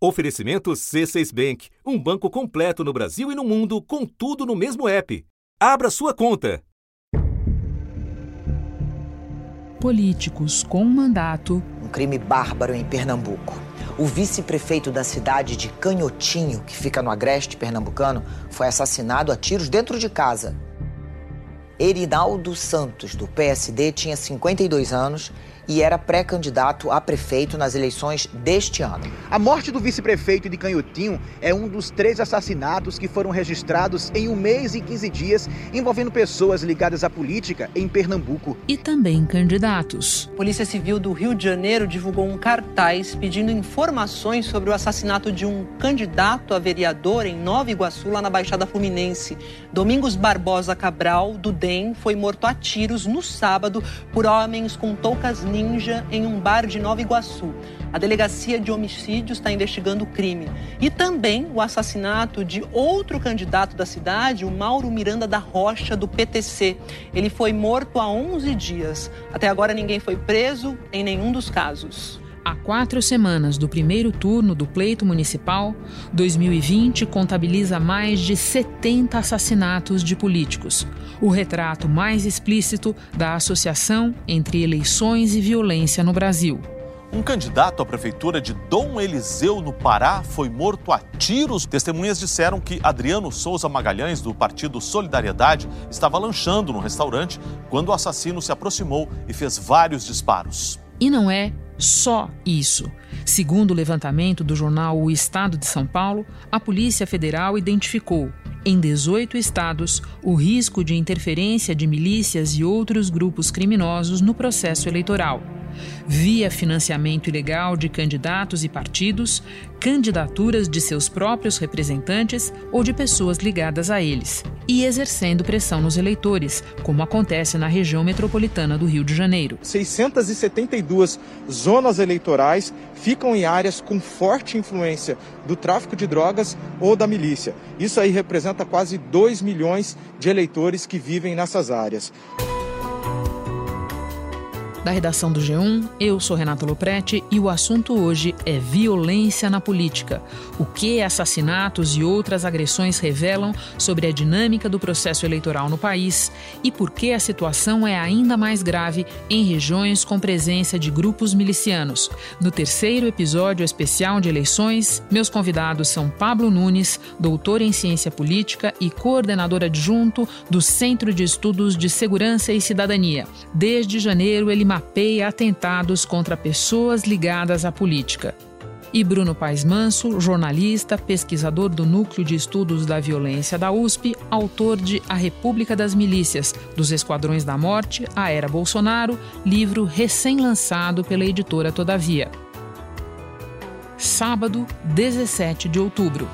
Oferecimento C6 Bank, um banco completo no Brasil e no mundo, com tudo no mesmo app. Abra sua conta. Políticos com mandato. Um crime bárbaro em Pernambuco. O vice-prefeito da cidade de Canhotinho, que fica no agreste pernambucano, foi assassinado a tiros dentro de casa. Erinaldo Santos, do PSD, tinha 52 anos e era pré-candidato a prefeito nas eleições deste ano. A morte do vice-prefeito de Canhotinho é um dos três assassinatos que foram registrados em um mês e 15 dias envolvendo pessoas ligadas à política em Pernambuco. E também candidatos. Polícia Civil do Rio de Janeiro divulgou um cartaz pedindo informações sobre o assassinato de um candidato a vereador em Nova Iguaçu, lá na Baixada Fluminense. Domingos Barbosa Cabral, do DEM, foi morto a tiros no sábado por homens com toucas ninja em um bar de Nova Iguaçu. A delegacia de homicídios está investigando o crime. E também o assassinato de outro candidato da cidade, o Mauro Miranda da Rocha, do PTC. Ele foi morto há 11 dias. Até agora ninguém foi preso em nenhum dos casos. Há quatro semanas do primeiro turno do pleito municipal, 2020 contabiliza mais de 70 assassinatos de políticos. O retrato mais explícito da associação entre eleições e violência no Brasil. Um candidato à prefeitura de Dom Eliseu, no Pará, foi morto a tiros. Testemunhas disseram que Adriano Souza Magalhães, do partido Solidariedade, estava lanchando no restaurante quando o assassino se aproximou e fez vários disparos. E não é só isso. Segundo o levantamento do jornal O Estado de São Paulo, a Polícia Federal identificou, em 18 estados, o risco de interferência de milícias e outros grupos criminosos no processo eleitoral via financiamento ilegal de candidatos e partidos, candidaturas de seus próprios representantes ou de pessoas ligadas a eles, e exercendo pressão nos eleitores, como acontece na região metropolitana do Rio de Janeiro. 672 zonas eleitorais ficam em áreas com forte influência do tráfico de drogas ou da milícia. Isso aí representa quase 2 milhões de eleitores que vivem nessas áreas da redação do G1. Eu sou Renato Loprete e o assunto hoje é violência na política. O que assassinatos e outras agressões revelam sobre a dinâmica do processo eleitoral no país e por que a situação é ainda mais grave em regiões com presença de grupos milicianos. No terceiro episódio especial de eleições, meus convidados são Pablo Nunes, doutor em ciência política e coordenador adjunto do Centro de Estudos de Segurança e Cidadania. Desde janeiro, ele mapeia atentados contra pessoas ligadas à política. E Bruno Paes Manso, jornalista, pesquisador do Núcleo de Estudos da Violência da USP, autor de A República das Milícias, dos Esquadrões da Morte, a Era Bolsonaro, livro recém-lançado pela editora Todavia. Sábado, 17 de outubro.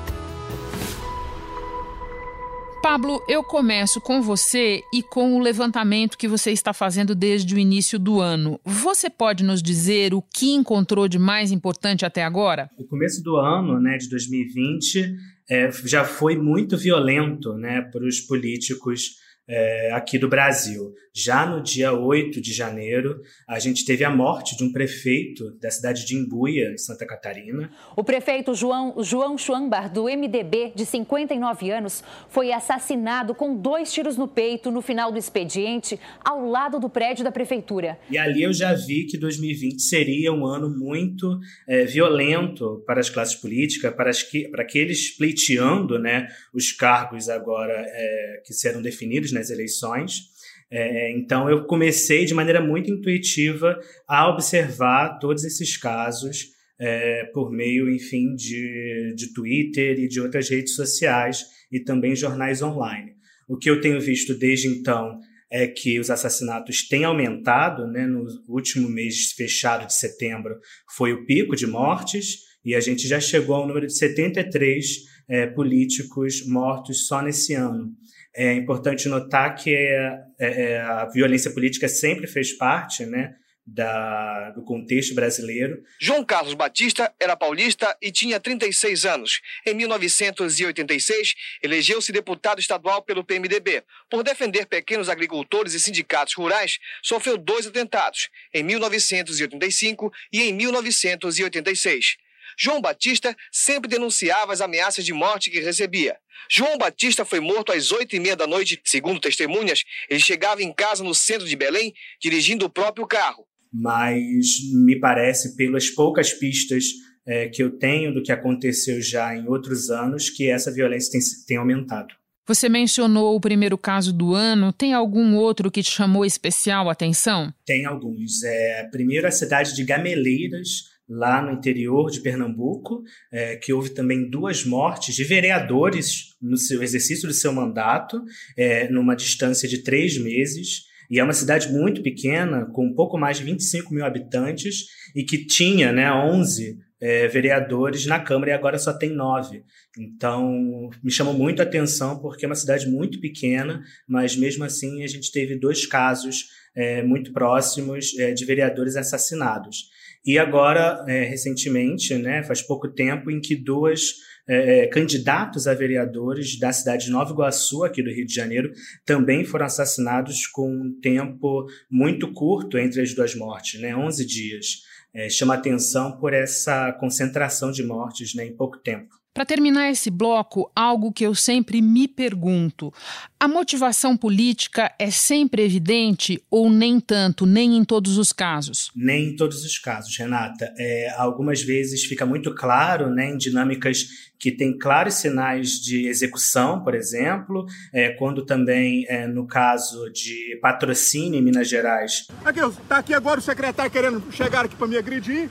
Pablo, eu começo com você e com o levantamento que você está fazendo desde o início do ano. Você pode nos dizer o que encontrou de mais importante até agora? O começo do ano, né, de 2020, é, já foi muito violento né, para os políticos é, aqui do Brasil. Já no dia 8 de janeiro, a gente teve a morte de um prefeito da cidade de Imbuia, Santa Catarina. O prefeito João, João Schwambar, do MDB, de 59 anos, foi assassinado com dois tiros no peito no final do expediente, ao lado do prédio da prefeitura. E ali eu já vi que 2020 seria um ano muito é, violento para as classes políticas, para, as que, para aqueles pleiteando né, os cargos agora é, que serão definidos nas eleições. É, então, eu comecei de maneira muito intuitiva a observar todos esses casos é, por meio, enfim, de, de Twitter e de outras redes sociais e também jornais online. O que eu tenho visto desde então é que os assassinatos têm aumentado, né? No último mês fechado de setembro foi o pico de mortes e a gente já chegou ao número de 73 é, políticos mortos só nesse ano. É importante notar que é, é, a violência política sempre fez parte, né, da, do contexto brasileiro. João Carlos Batista era paulista e tinha 36 anos. Em 1986, elegeu-se deputado estadual pelo PMDB. Por defender pequenos agricultores e sindicatos rurais, sofreu dois atentados, em 1985 e em 1986. João Batista sempre denunciava as ameaças de morte que recebia. João Batista foi morto às oito e meia da noite. Segundo testemunhas, ele chegava em casa no centro de Belém, dirigindo o próprio carro. Mas me parece, pelas poucas pistas é, que eu tenho do que aconteceu já em outros anos, que essa violência tem, tem aumentado. Você mencionou o primeiro caso do ano. Tem algum outro que te chamou especial atenção? Tem alguns. É, primeiro, a cidade de Gameleiras, lá no interior de Pernambuco, é, que houve também duas mortes de vereadores no seu exercício do seu mandato, é, numa distância de três meses. E é uma cidade muito pequena, com um pouco mais de 25 mil habitantes, e que tinha né, 11 é, vereadores na Câmara e agora só tem nove. Então, me chamou muito a atenção porque é uma cidade muito pequena, mas mesmo assim a gente teve dois casos é, muito próximos é, de vereadores assassinados. E agora, é, recentemente, né, faz pouco tempo, em que duas é, é, candidatos a vereadores da cidade de Nova Iguaçu, aqui do Rio de Janeiro, também foram assassinados com um tempo muito curto entre as duas mortes, né, 11 dias é, chama atenção por essa concentração de mortes né, em pouco tempo. Para terminar esse bloco, algo que eu sempre me pergunto: a motivação política é sempre evidente ou nem tanto, nem em todos os casos? Nem em todos os casos, Renata. É, algumas vezes fica muito claro, né, em dinâmicas que têm claros sinais de execução, por exemplo, é, quando também, é, no caso de patrocínio em Minas Gerais. Aqui, está aqui agora o secretário querendo chegar aqui para me agredir,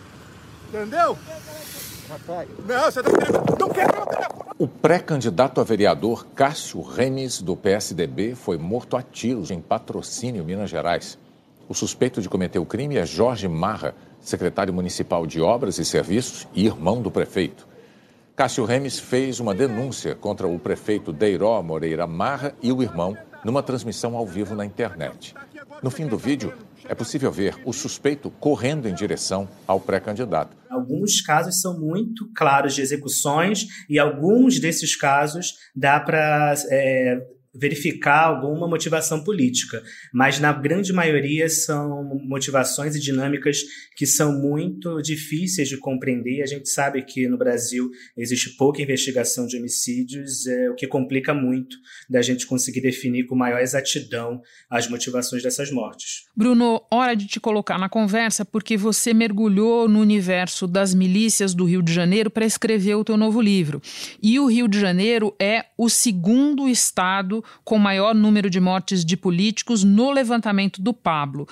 entendeu? Não, você tá querendo. Não quero O pré-candidato a vereador Cássio Remes, do PSDB, foi morto a tiros em patrocínio, Minas Gerais. O suspeito de cometer o crime é Jorge Marra, secretário municipal de Obras e Serviços e irmão do prefeito. Cássio Remes fez uma denúncia contra o prefeito Deiró Moreira Marra e o irmão numa transmissão ao vivo na internet. No fim do vídeo, é possível ver o suspeito correndo em direção ao pré-candidato. Alguns casos são muito claros de execuções e alguns desses casos dá para é, verificar alguma motivação política, mas na grande maioria são motivações e dinâmicas que são muito difíceis de compreender. A gente sabe que no Brasil existe pouca investigação de homicídios, é, o que complica muito da gente conseguir definir com maior exatidão as motivações dessas mortes. Bruno, hora de te colocar na conversa porque você mergulhou no universo das milícias do Rio de Janeiro para escrever o teu novo livro. E o Rio de Janeiro é o segundo estado com maior número de mortes de políticos no levantamento do Pablo.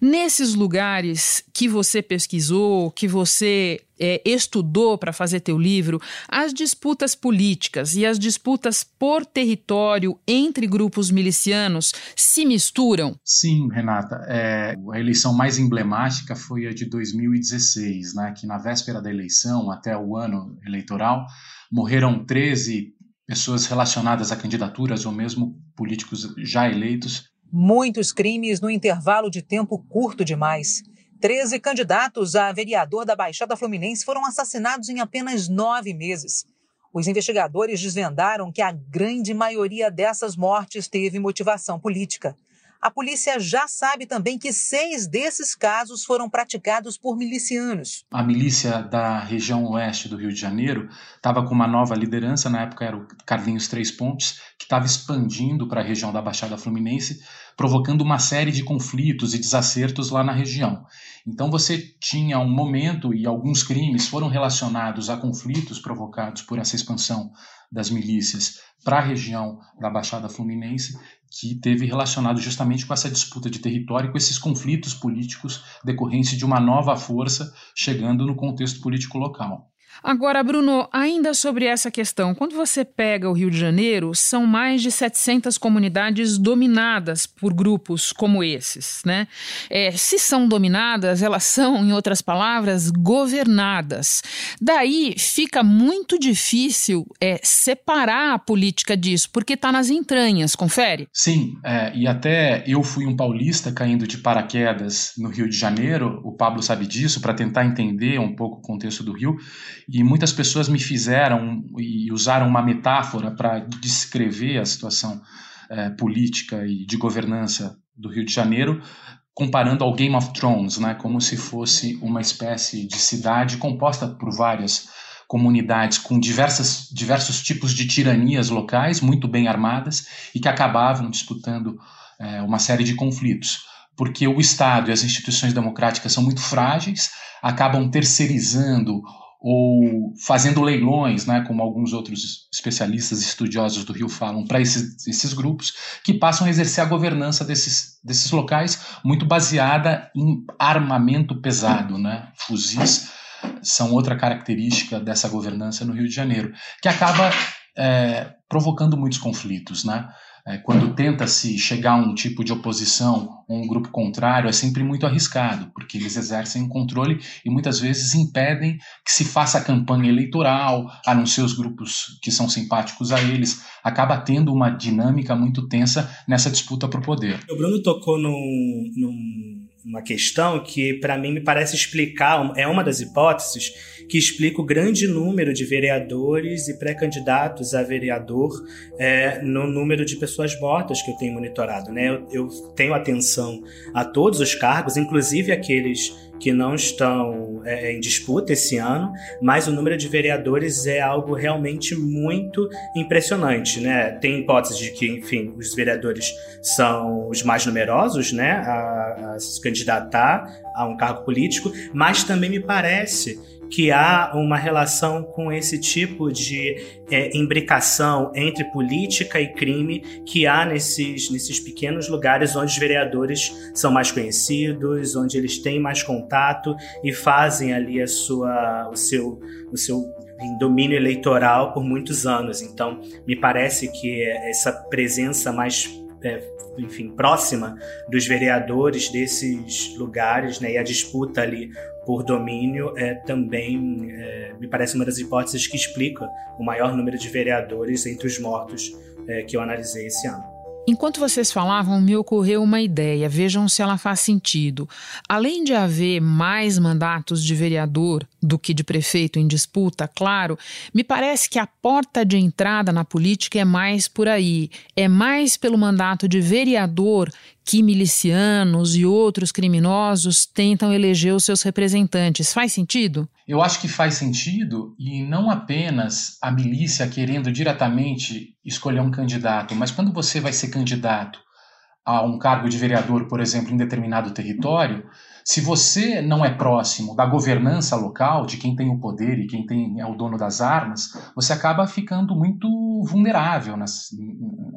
Nesses lugares que você pesquisou, que você é, estudou para fazer teu livro, as disputas políticas e as disputas por território entre grupos milicianos se misturam? Sim, Renata. É, a eleição mais emblemática foi a de 2016, né, que na véspera da eleição, até o ano eleitoral, morreram 13 pessoas relacionadas a candidaturas ou mesmo políticos já eleitos. Muitos crimes no intervalo de tempo curto demais. Treze candidatos a vereador da Baixada Fluminense foram assassinados em apenas nove meses. Os investigadores desvendaram que a grande maioria dessas mortes teve motivação política. A polícia já sabe também que seis desses casos foram praticados por milicianos. A milícia da região oeste do Rio de Janeiro estava com uma nova liderança, na época era o Carlinhos Três Pontes, que estava expandindo para a região da Baixada Fluminense, provocando uma série de conflitos e desacertos lá na região. Então você tinha um momento e alguns crimes foram relacionados a conflitos provocados por essa expansão das milícias para a região da Baixada Fluminense que teve relacionado justamente com essa disputa de território, com esses conflitos políticos decorrentes de uma nova força chegando no contexto político local. Agora, Bruno, ainda sobre essa questão, quando você pega o Rio de Janeiro, são mais de 700 comunidades dominadas por grupos como esses, né? É, se são dominadas, elas são, em outras palavras, governadas. Daí fica muito difícil é, separar a política disso, porque está nas entranhas, confere? Sim, é, e até eu fui um paulista caindo de paraquedas no Rio de Janeiro, o Pablo sabe disso, para tentar entender um pouco o contexto do Rio. E muitas pessoas me fizeram e usaram uma metáfora para descrever a situação é, política e de governança do Rio de Janeiro comparando ao Game of Thrones, né, como se fosse uma espécie de cidade composta por várias comunidades com diversas, diversos tipos de tiranias locais, muito bem armadas, e que acabavam disputando é, uma série de conflitos. Porque o Estado e as instituições democráticas são muito frágeis, acabam terceirizando ou fazendo leilões, né, como alguns outros especialistas estudiosos do Rio falam, para esses, esses grupos, que passam a exercer a governança desses, desses locais muito baseada em armamento pesado, né, fuzis são outra característica dessa governança no Rio de Janeiro, que acaba é, provocando muitos conflitos, né? É, quando tenta-se chegar a um tipo de oposição, um grupo contrário, é sempre muito arriscado, porque eles exercem um controle e muitas vezes impedem que se faça a campanha eleitoral, a não ser os grupos que são simpáticos a eles, acaba tendo uma dinâmica muito tensa nessa disputa por poder. O Bruno tocou num, num uma questão que, para mim, me parece explicar, é uma das hipóteses que explica o grande número de vereadores e pré-candidatos a vereador é, no número de pessoas mortas que eu tenho monitorado. Né? Eu, eu tenho atenção a todos os cargos, inclusive aqueles que não estão é, em disputa esse ano, mas o número de vereadores é algo realmente muito impressionante, né? Tem hipótese de que, enfim, os vereadores são os mais numerosos, né, a, a se candidatar a um cargo político, mas também me parece que há uma relação com esse tipo de é, imbricação entre política e crime que há nesses, nesses pequenos lugares onde os vereadores são mais conhecidos, onde eles têm mais contato e fazem ali a sua, o seu, o seu domínio eleitoral por muitos anos. Então, me parece que essa presença mais é, enfim, próxima dos vereadores desses lugares, né, e a disputa ali por domínio é também é, me parece uma das hipóteses que explica o maior número de vereadores entre os mortos é, que eu analisei esse ano. Enquanto vocês falavam, me ocorreu uma ideia, vejam se ela faz sentido. Além de haver mais mandatos de vereador do que de prefeito em disputa, claro, me parece que a porta de entrada na política é mais por aí. É mais pelo mandato de vereador que milicianos e outros criminosos tentam eleger os seus representantes. Faz sentido? Eu acho que faz sentido e não apenas a milícia querendo diretamente escolher um candidato, mas quando você vai ser candidato a um cargo de vereador, por exemplo, em determinado território, se você não é próximo da governança local, de quem tem o poder e quem tem, é o dono das armas, você acaba ficando muito vulnerável nas,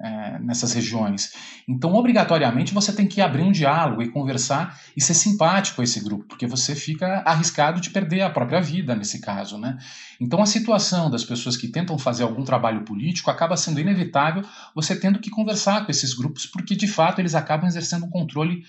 é, nessas regiões. Então, obrigatoriamente, você tem que abrir um diálogo e conversar e ser simpático a esse grupo, porque você fica arriscado de perder a própria vida nesse caso. Né? Então, a situação das pessoas que tentam fazer algum trabalho político acaba sendo inevitável você tendo que conversar com esses grupos, porque de fato eles acabam exercendo um controle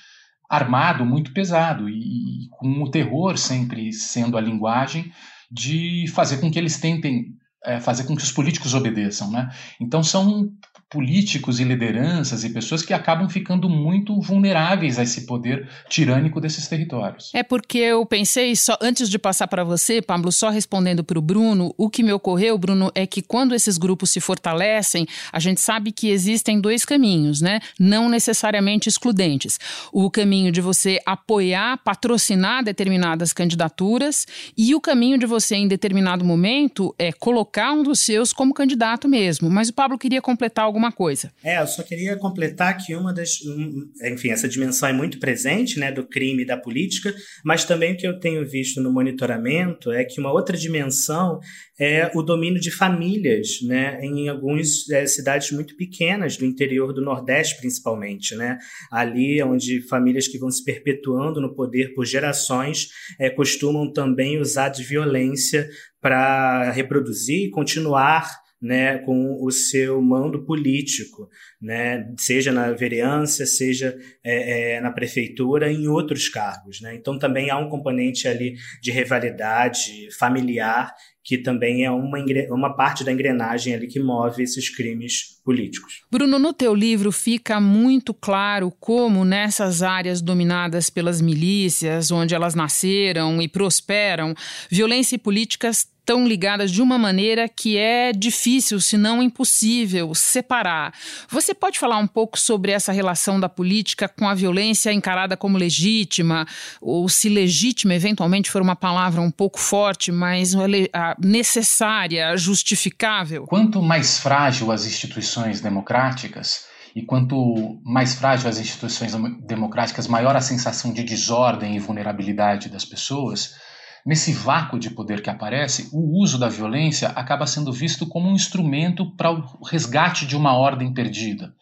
armado muito pesado e, e com o terror sempre sendo a linguagem de fazer com que eles tentem é, fazer com que os políticos obedeçam, né? Então são políticos e lideranças e pessoas que acabam ficando muito vulneráveis a esse poder tirânico desses territórios. É porque eu pensei, só antes de passar para você, Pablo, só respondendo para o Bruno, o que me ocorreu, Bruno, é que quando esses grupos se fortalecem, a gente sabe que existem dois caminhos, né? Não necessariamente excludentes. O caminho de você apoiar, patrocinar determinadas candidaturas e o caminho de você, em determinado momento, é colocar um dos seus como candidato mesmo. Mas o Pablo queria completar alguma alguma coisa. É, eu só queria completar que uma das. Um, enfim, essa dimensão é muito presente, né, do crime e da política, mas também o que eu tenho visto no monitoramento é que uma outra dimensão é o domínio de famílias, né, em algumas é, cidades muito pequenas do interior do Nordeste, principalmente, né, ali onde famílias que vão se perpetuando no poder por gerações é, costumam também usar de violência para reproduzir e continuar né, com o seu mando político, né, seja na vereança, seja é, é, na prefeitura, em outros cargos. Né? Então também há um componente ali de rivalidade familiar que também é uma, uma parte da engrenagem ali que move esses crimes políticos. Bruno, no teu livro fica muito claro como nessas áreas dominadas pelas milícias, onde elas nasceram e prosperam, violência e políticas tão ligadas de uma maneira que é difícil, se não impossível, separar. Você pode falar um pouco sobre essa relação da política com a violência encarada como legítima, ou se legítima eventualmente for uma palavra um pouco forte, mas necessária, justificável? Quanto mais frágil as instituições democráticas, e quanto mais frágil as instituições democráticas, maior a sensação de desordem e vulnerabilidade das pessoas, Nesse vácuo de poder que aparece, o uso da violência acaba sendo visto como um instrumento para o resgate de uma ordem perdida.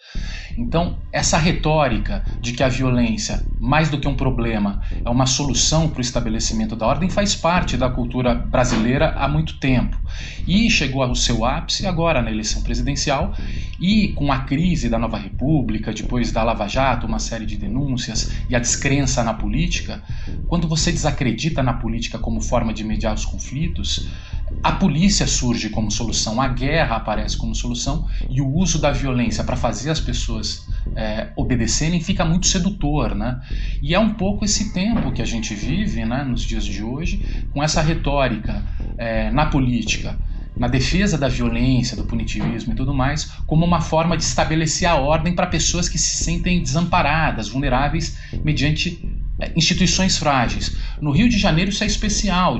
Então, essa retórica de que a violência, mais do que um problema, é uma solução para o estabelecimento da ordem, faz parte da cultura brasileira há muito tempo. E chegou ao seu ápice agora na eleição presidencial e com a crise da nova república, depois da Lava Jato, uma série de denúncias e a descrença na política, quando você desacredita na política como forma de mediar os conflitos, a polícia surge como solução, a guerra aparece como solução e o uso da violência para fazer as pessoas é, obedecerem fica muito sedutor, né? E é um pouco esse tempo que a gente vive, né, nos dias de hoje, com essa retórica é, na política, na defesa da violência, do punitivismo e tudo mais, como uma forma de estabelecer a ordem para pessoas que se sentem desamparadas, vulneráveis mediante instituições frágeis. No Rio de Janeiro isso é especial,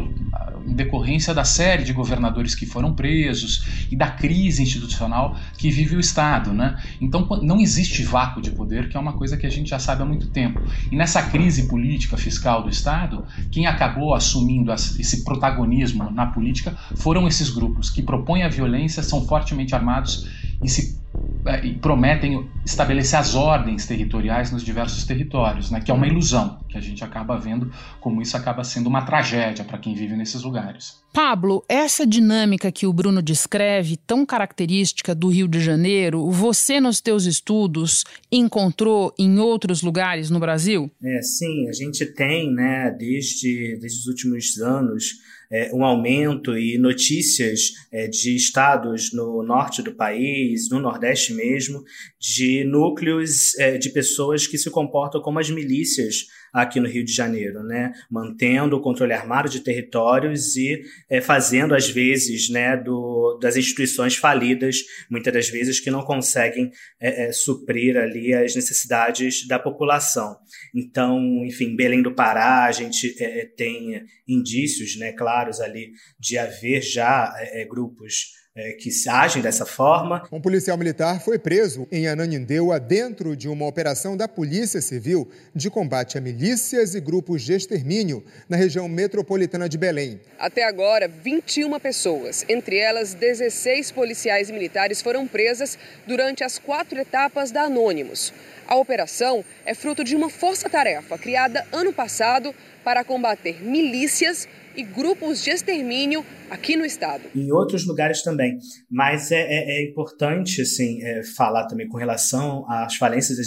em decorrência da série de governadores que foram presos e da crise institucional que vive o Estado. Né? Então não existe vácuo de poder, que é uma coisa que a gente já sabe há muito tempo. E nessa crise política fiscal do Estado, quem acabou assumindo esse protagonismo na política foram esses grupos que propõem a violência, são fortemente armados e se é, e prometem estabelecer as ordens territoriais nos diversos territórios, né, que é uma ilusão, que a gente acaba vendo como isso acaba sendo uma tragédia para quem vive nesses lugares. Pablo, essa dinâmica que o Bruno descreve, tão característica do Rio de Janeiro, você nos teus estudos encontrou em outros lugares no Brasil? É, sim, a gente tem, né, desde, desde os últimos anos, é, um aumento e notícias é, de estados no norte do país, no nordeste mesmo, de núcleos é, de pessoas que se comportam como as milícias aqui no Rio de Janeiro, né? mantendo o controle armado de territórios e é, fazendo, às vezes, né, do, das instituições falidas, muitas das vezes que não conseguem é, é, suprir ali as necessidades da população. Então, enfim, Belém do Pará, a gente é, é, tem indícios né, claros ali de haver já é, grupos é, que agem dessa forma. Um policial militar foi preso em Ananindeua dentro de uma operação da Polícia Civil de combate a milícias e grupos de extermínio na região metropolitana de Belém. Até agora, 21 pessoas, entre elas 16 policiais militares, foram presas durante as quatro etapas da Anônimos. A operação é fruto de uma força-tarefa criada ano passado para combater milícias e grupos de extermínio aqui no estado. Em outros lugares também. Mas é, é, é importante assim, é, falar também com relação às falências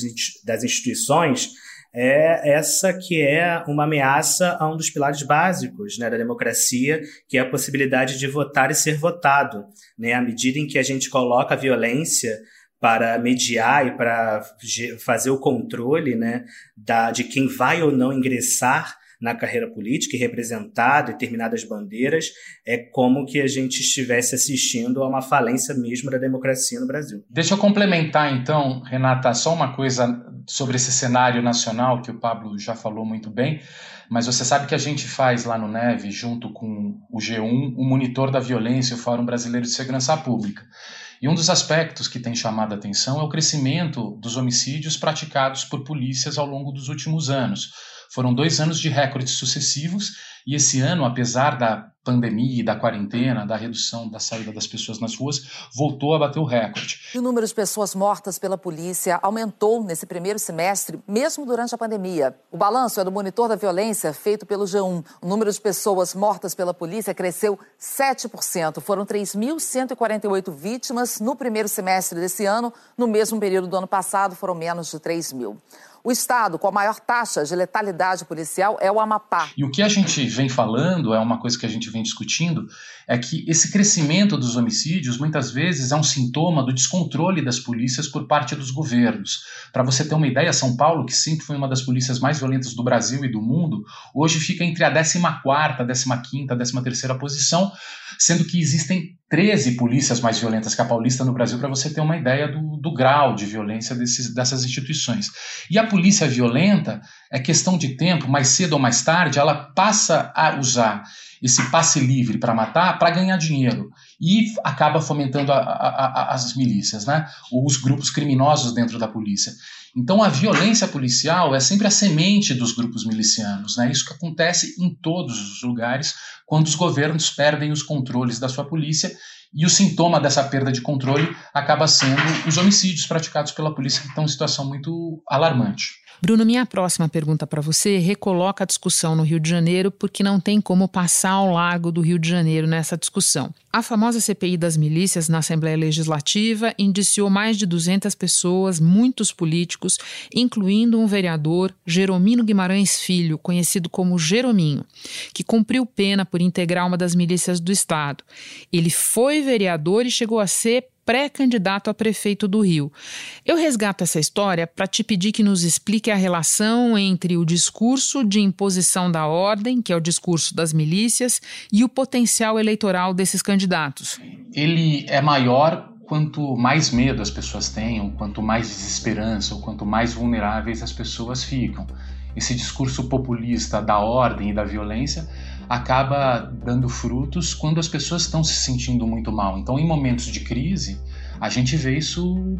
das instituições. É essa que é uma ameaça a um dos pilares básicos né, da democracia, que é a possibilidade de votar e ser votado. Né? À medida em que a gente coloca a violência para mediar e para fazer o controle né, da, de quem vai ou não ingressar na carreira política e representar determinadas bandeiras, é como que a gente estivesse assistindo a uma falência mesmo da democracia no Brasil. Deixa eu complementar então, Renata, só uma coisa sobre esse cenário nacional que o Pablo já falou muito bem, mas você sabe que a gente faz lá no Neve, junto com o G1, o monitor da violência, o Fórum Brasileiro de Segurança Pública. E um dos aspectos que tem chamado a atenção é o crescimento dos homicídios praticados por polícias ao longo dos últimos anos. Foram dois anos de recordes sucessivos e esse ano, apesar da pandemia e da quarentena, da redução da saída das pessoas nas ruas, voltou a bater o recorde. O número de pessoas mortas pela polícia aumentou nesse primeiro semestre, mesmo durante a pandemia. O balanço é do monitor da violência feito pelo G1. O número de pessoas mortas pela polícia cresceu 7%. Foram 3.148 vítimas no primeiro semestre desse ano. No mesmo período do ano passado, foram menos de 3 mil. O estado com a maior taxa de letalidade policial é o Amapá. E o que a gente vem falando, é uma coisa que a gente vem discutindo, é que esse crescimento dos homicídios muitas vezes é um sintoma do descontrole das polícias por parte dos governos. Para você ter uma ideia, São Paulo, que sempre foi uma das polícias mais violentas do Brasil e do mundo, hoje fica entre a 14ª, 15ª, 13ª posição, sendo que existem 13 polícias mais violentas que a paulista no Brasil, para você ter uma ideia do, do grau de violência desses, dessas instituições. E a polícia violenta é questão de tempo, mais cedo ou mais tarde, ela passa a usar esse passe livre para matar para ganhar dinheiro e acaba fomentando a, a, a, as milícias, né? os grupos criminosos dentro da polícia. Então a violência policial é sempre a semente dos grupos milicianos, né? Isso que acontece em todos os lugares quando os governos perdem os controles da sua polícia e o sintoma dessa perda de controle acaba sendo os homicídios praticados pela polícia que estão em situação muito alarmante. Bruno, minha próxima pergunta para você recoloca a discussão no Rio de Janeiro, porque não tem como passar ao largo do Rio de Janeiro nessa discussão. A famosa CPI das milícias na Assembleia Legislativa indiciou mais de 200 pessoas, muitos políticos, incluindo um vereador, Jeromino Guimarães Filho, conhecido como Jerominho, que cumpriu pena por integrar uma das milícias do Estado. Ele foi vereador e chegou a ser pré-candidato a prefeito do Rio. Eu resgato essa história para te pedir que nos explique a relação entre o discurso de imposição da ordem, que é o discurso das milícias, e o potencial eleitoral desses candidatos. Ele é maior quanto mais medo as pessoas tenham, quanto mais desesperança, ou quanto mais vulneráveis as pessoas ficam. Esse discurso populista da ordem e da violência acaba dando frutos quando as pessoas estão se sentindo muito mal. Então, em momentos de crise, a gente vê isso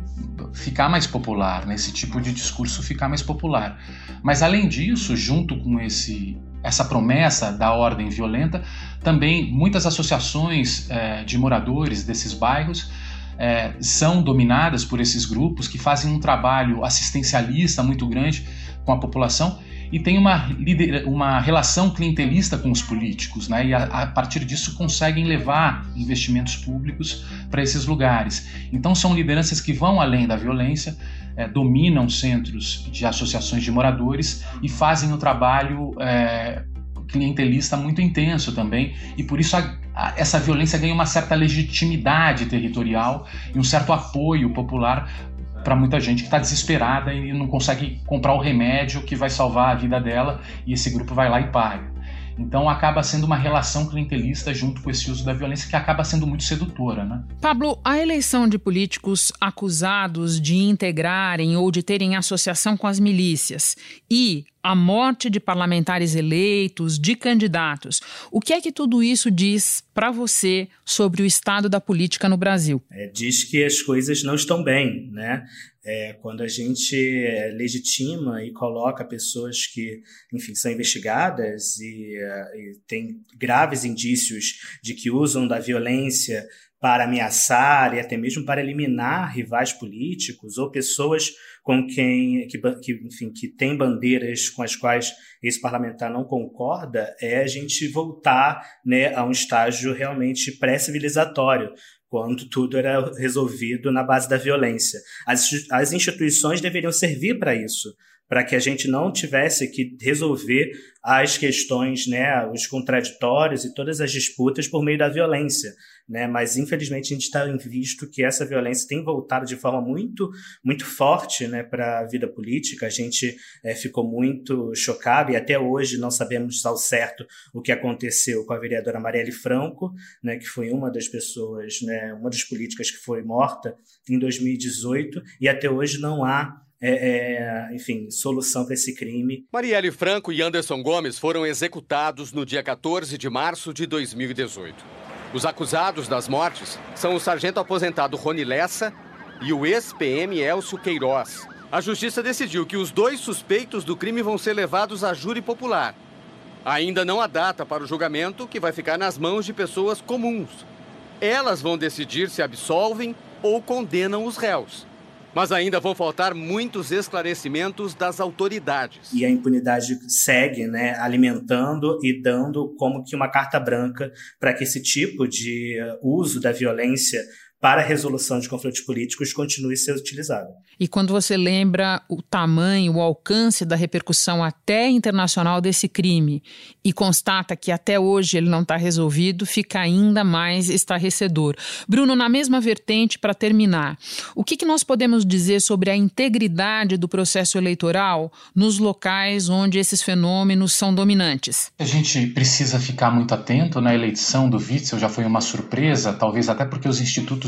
ficar mais popular, né? esse tipo de discurso ficar mais popular. Mas, além disso, junto com esse essa promessa da ordem violenta, também muitas associações é, de moradores desses bairros é, são dominadas por esses grupos que fazem um trabalho assistencialista muito grande com a população e tem uma, uma relação clientelista com os políticos, né? e a, a partir disso conseguem levar investimentos públicos para esses lugares. Então são lideranças que vão além da violência, é, dominam centros de associações de moradores e fazem o trabalho é, clientelista muito intenso também, e por isso a, a, essa violência ganha uma certa legitimidade territorial e um certo apoio popular para muita gente que está desesperada e não consegue comprar o remédio que vai salvar a vida dela e esse grupo vai lá e paga. Então acaba sendo uma relação clientelista junto com esse uso da violência que acaba sendo muito sedutora, né? Pablo, a eleição de políticos acusados de integrarem ou de terem associação com as milícias e a morte de parlamentares eleitos, de candidatos. O que é que tudo isso diz para você sobre o estado da política no Brasil? É, diz que as coisas não estão bem, né? É, quando a gente é, legitima e coloca pessoas que, enfim, são investigadas e, uh, e tem graves indícios de que usam da violência para ameaçar e até mesmo para eliminar rivais políticos ou pessoas com quem que, que, enfim, que tem bandeiras com as quais esse parlamentar não concorda, é a gente voltar né, a um estágio realmente pré-civilizatório, quando tudo era resolvido na base da violência. As, as instituições deveriam servir para isso, para que a gente não tivesse que resolver as questões, né, os contraditórios e todas as disputas por meio da violência né? Mas infelizmente a gente está visto que essa violência tem voltado de forma muito, muito forte, né, para a vida política. A gente é, ficou muito chocado e até hoje não sabemos ao certo o que aconteceu com a vereadora Marielle Franco, né, que foi uma das pessoas, né, uma das políticas que foi morta em 2018 e até hoje não há é, é, enfim, solução para esse crime. Marielle Franco e Anderson Gomes foram executados no dia 14 de março de 2018. Os acusados das mortes são o sargento aposentado Rony Lessa e o ex-PM Elcio Queiroz. A justiça decidiu que os dois suspeitos do crime vão ser levados a júri popular. Ainda não há data para o julgamento, que vai ficar nas mãos de pessoas comuns. Elas vão decidir se absolvem ou condenam os réus. Mas ainda vão faltar muitos esclarecimentos das autoridades. E a impunidade segue, né, alimentando e dando como que uma carta branca para que esse tipo de uh, uso da violência para a resolução de conflitos políticos continue a ser utilizado. E quando você lembra o tamanho, o alcance da repercussão até internacional desse crime e constata que até hoje ele não está resolvido, fica ainda mais estarrecedor. Bruno, na mesma vertente, para terminar, o que, que nós podemos dizer sobre a integridade do processo eleitoral nos locais onde esses fenômenos são dominantes? A gente precisa ficar muito atento na eleição do Witzel, já foi uma surpresa, talvez até porque os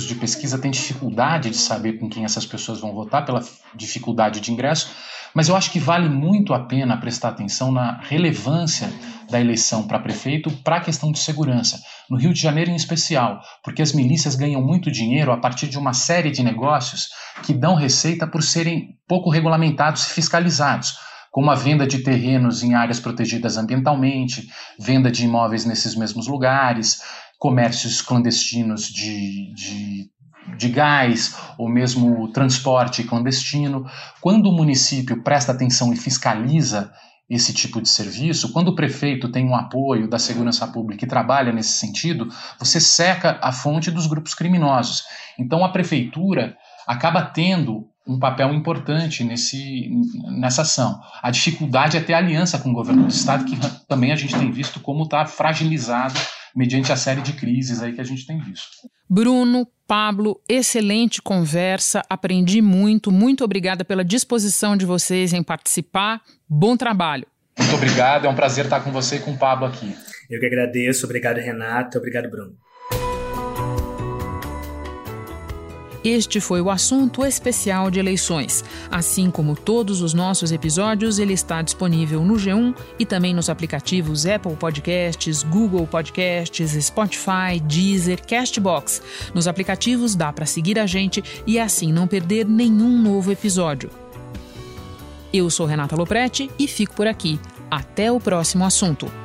institutos de pesquisa têm dificuldade de saber com quem essas pessoas vão votar, pela dificuldade de ingresso, mas eu acho que vale muito a pena prestar atenção na relevância da eleição para prefeito para a questão de segurança. No Rio de Janeiro, em especial, porque as milícias ganham muito dinheiro a partir de uma série de negócios que dão receita por serem pouco regulamentados e fiscalizados como a venda de terrenos em áreas protegidas ambientalmente, venda de imóveis nesses mesmos lugares, comércios clandestinos de, de, de gás ou mesmo transporte clandestino. Quando o município presta atenção e fiscaliza esse tipo de serviço, quando o prefeito tem um apoio da segurança pública e trabalha nesse sentido, você seca a fonte dos grupos criminosos. Então a prefeitura acaba tendo um papel importante nesse, nessa ação. A dificuldade é ter aliança com o governo do estado, que também a gente tem visto como está fragilizado mediante a série de crises aí que a gente tem visto. Bruno, Pablo, excelente conversa, aprendi muito, muito obrigada pela disposição de vocês em participar. Bom trabalho. Muito obrigado, é um prazer estar com você e com o Pablo aqui. Eu que agradeço, obrigado Renata, obrigado Bruno. Este foi o assunto especial de eleições. Assim como todos os nossos episódios, ele está disponível no G1 e também nos aplicativos Apple Podcasts, Google Podcasts, Spotify, Deezer, Castbox. Nos aplicativos dá para seguir a gente e assim não perder nenhum novo episódio. Eu sou Renata Loprete e fico por aqui. Até o próximo assunto.